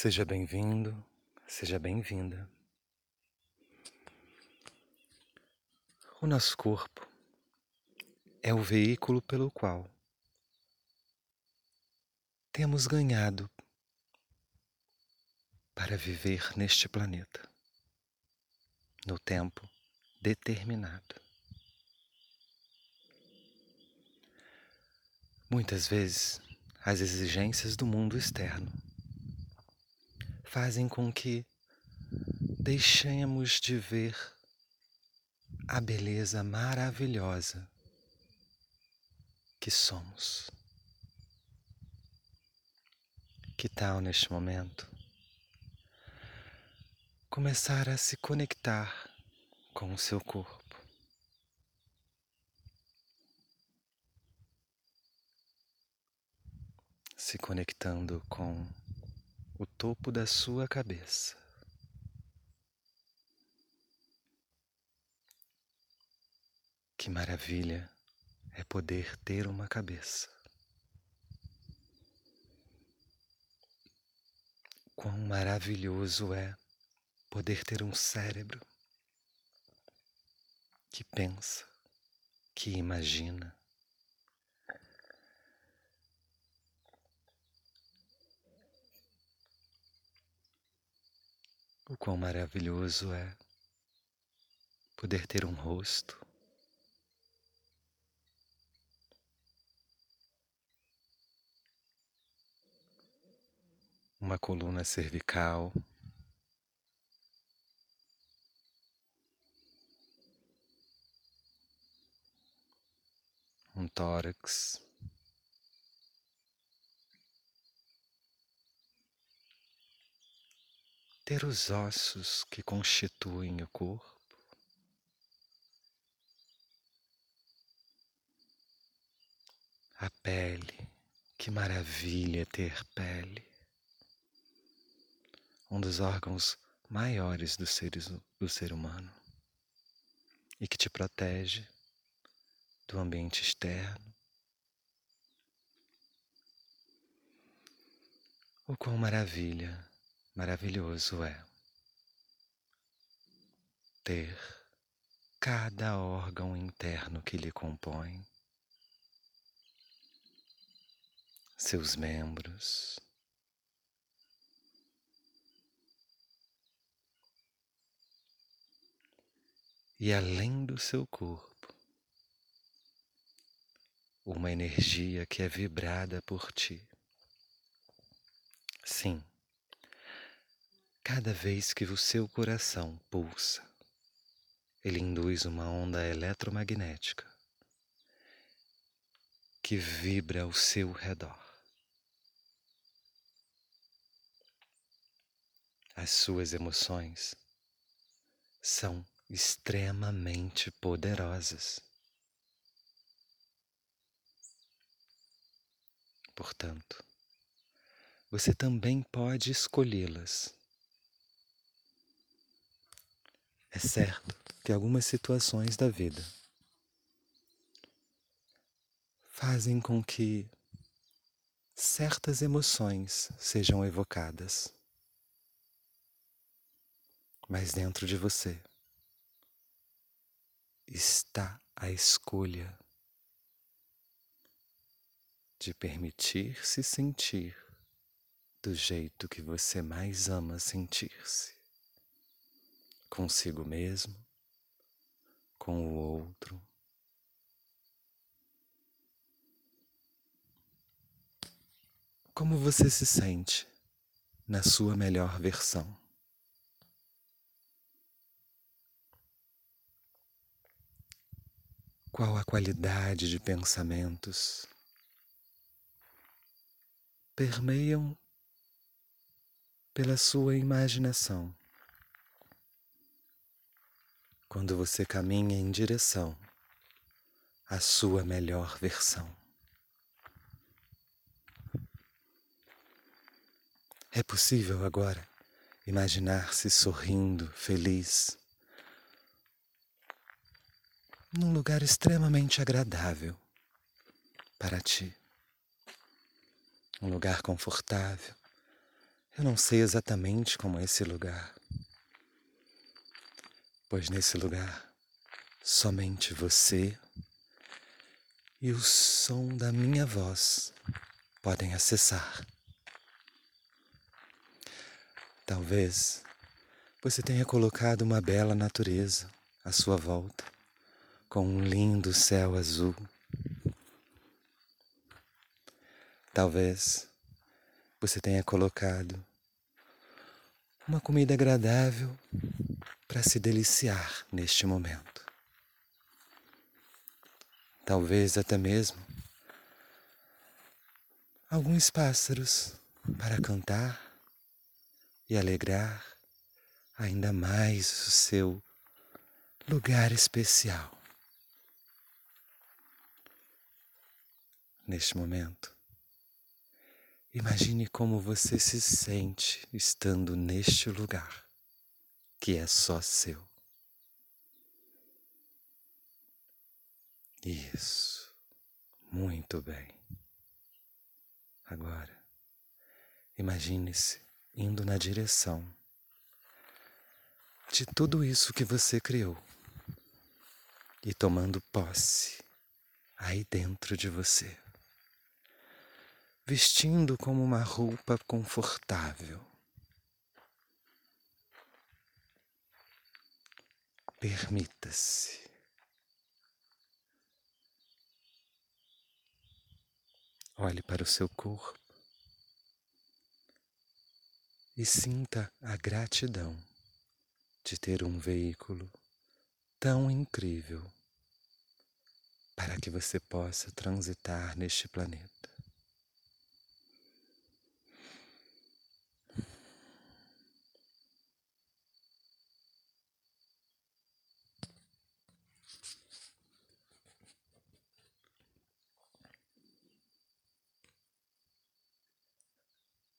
Seja bem-vindo, seja bem-vinda. O nosso corpo é o veículo pelo qual temos ganhado para viver neste planeta, no tempo determinado. Muitas vezes, as exigências do mundo externo fazem com que deixemos de ver a beleza maravilhosa que somos. Que tal neste momento começar a se conectar com o seu corpo? Se conectando com o topo da sua cabeça. Que maravilha é poder ter uma cabeça. Quão maravilhoso é poder ter um cérebro que pensa, que imagina, O quão maravilhoso é poder ter um rosto, uma coluna cervical, um tórax. Ter os ossos que constituem o corpo, a pele, que maravilha ter pele, um dos órgãos maiores do ser, do ser humano. E que te protege do ambiente externo. O quão maravilha maravilhoso é ter cada órgão interno que lhe compõe, seus membros, e além do seu corpo, uma energia que é vibrada por ti. Sim, Cada vez que o seu coração pulsa, ele induz uma onda eletromagnética que vibra ao seu redor. As suas emoções são extremamente poderosas. Portanto, você também pode escolhê-las É certo que algumas situações da vida fazem com que certas emoções sejam evocadas. Mas dentro de você está a escolha de permitir-se sentir do jeito que você mais ama sentir-se consigo mesmo, com o outro. Como você se sente na sua melhor versão? Qual a qualidade de pensamentos permeiam pela sua imaginação? Quando você caminha em direção à sua melhor versão. É possível agora imaginar-se sorrindo, feliz, num lugar extremamente agradável para ti. Um lugar confortável, Eu não sei exatamente como é esse lugar, pois nesse lugar somente você e o som da minha voz podem acessar. Talvez você tenha colocado uma bela natureza à sua volta, com um lindo céu azul. Talvez você tenha colocado uma comida agradável para se deliciar neste momento. Talvez até mesmo alguns pássaros para cantar e alegrar ainda mais o seu lugar especial. Neste momento, imagine como você se sente estando neste lugar que é só seu. Isso, muito bem. Agora, imagine-se indo na direção de tudo isso que você criou e tomando posse aí dentro de você, vestindo como uma roupa confortável. Permita-se. Olhe para o seu corpo e sinta a gratidão de ter um veículo tão incrível para que você possa transitar neste planeta.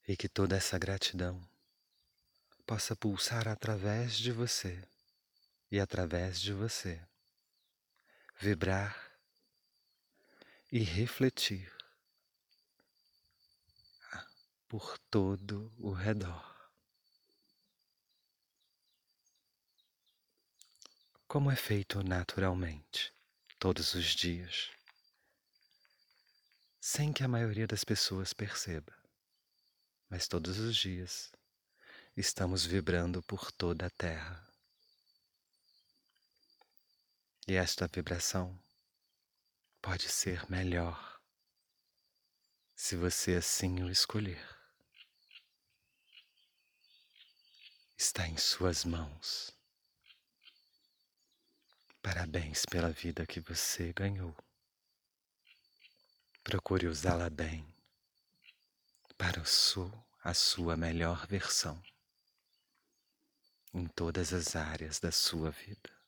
E que toda essa gratidão possa pulsar através de você e através de você, vibrar e refletir por todo o redor. Como é feito naturalmente, todos os dias, sem que a maioria das pessoas perceba mas todos os dias estamos vibrando por toda a Terra. E esta vibração pode ser melhor se você assim o escolher. Está em suas mãos. Parabéns pela vida que você ganhou. Procure usá-la bem para a sua melhor versão em todas as áreas da sua vida.